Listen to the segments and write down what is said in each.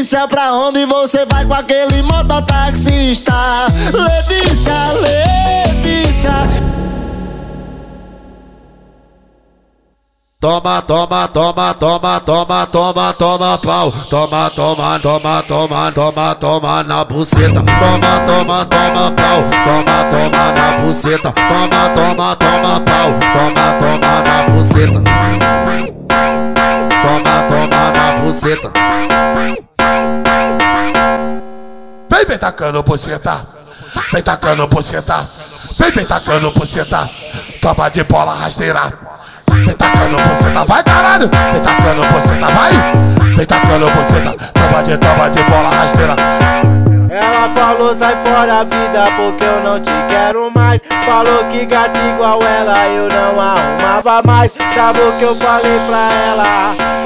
Letícia, pra onde você vai com aquele mototaxista? Letícia, Letícia. Toma, toma, toma, toma, toma, toma, toma pau. Toma, toma, toma, toma, toma, toma na buceta. Toma, toma, toma pau. Toma, toma na buceta. Toma, toma, toma pau. Toma, toma na buceta. Vem, vem tacando buceta. Vem tacando buceta. Vem, vem tacando buceta. Toma de bola rasteira. Vem tacando buceta, vai caralho. Vem tacando buceta, vai. Vem tacando buceta. Toma de, toma de bola rasteira. Ela falou sai fora vida porque eu não te quero mais Falou que gato igual ela eu não arrumava mais Sabe o que eu falei pra ela?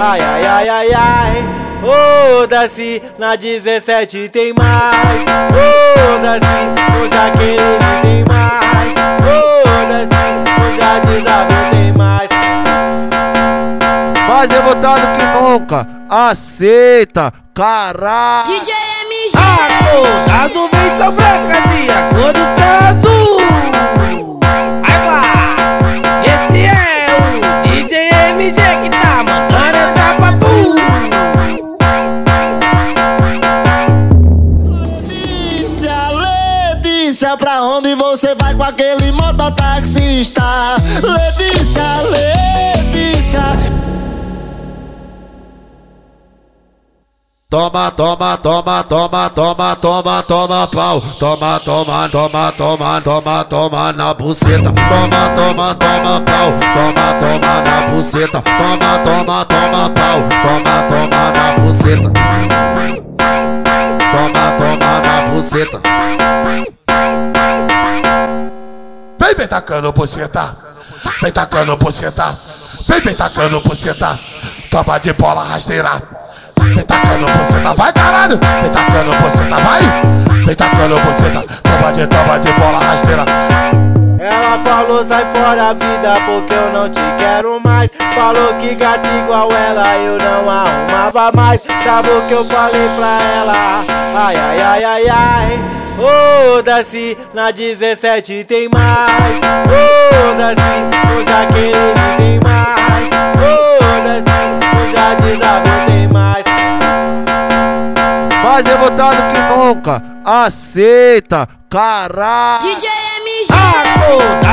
Ai ai ai ai ai Foda-se, na 17 tem mais Foda-se, no Jaqueline tem mais Foda-se, no Jardim W tem mais Mais revoltado que nunca. Aceita, caralho. DJ MG. Acordado vem são brancas e a cor tá azul. Letícia, pra onde você vai com aquele mototaxista? Letícia, Letícia. Toma, toma, toma, toma, toma, toma, toma pau. Toma, toma, toma, toma, toma, toma na buceta. Toma, toma, toma pau. Toma, toma na buceta. Toma, toma, toma pau. Toma, toma na buceta. Toma, toma na buceta. Vem, vem tacando buceta. Vem tacando buceta. Vem, vem tacando buceta. Toma de bola rasteira. Vem tacando buceta, vai caralho. Vem tacando buceta, vai. Vem tacando buceta. Toma de, toma de bola rasteira. Ela falou sai fora vida porque eu não te quero mais Falou que gato igual ela eu não arrumava mais Sabe o que eu falei pra ela? Ai ai ai ai ai Foda-se, na 17 tem mais Foda-se, no Jaqueline tem mais Foda-se, no Jardim W tem mais Mais revoltado que nunca. Aceita, caralho. DJ MG. Acordado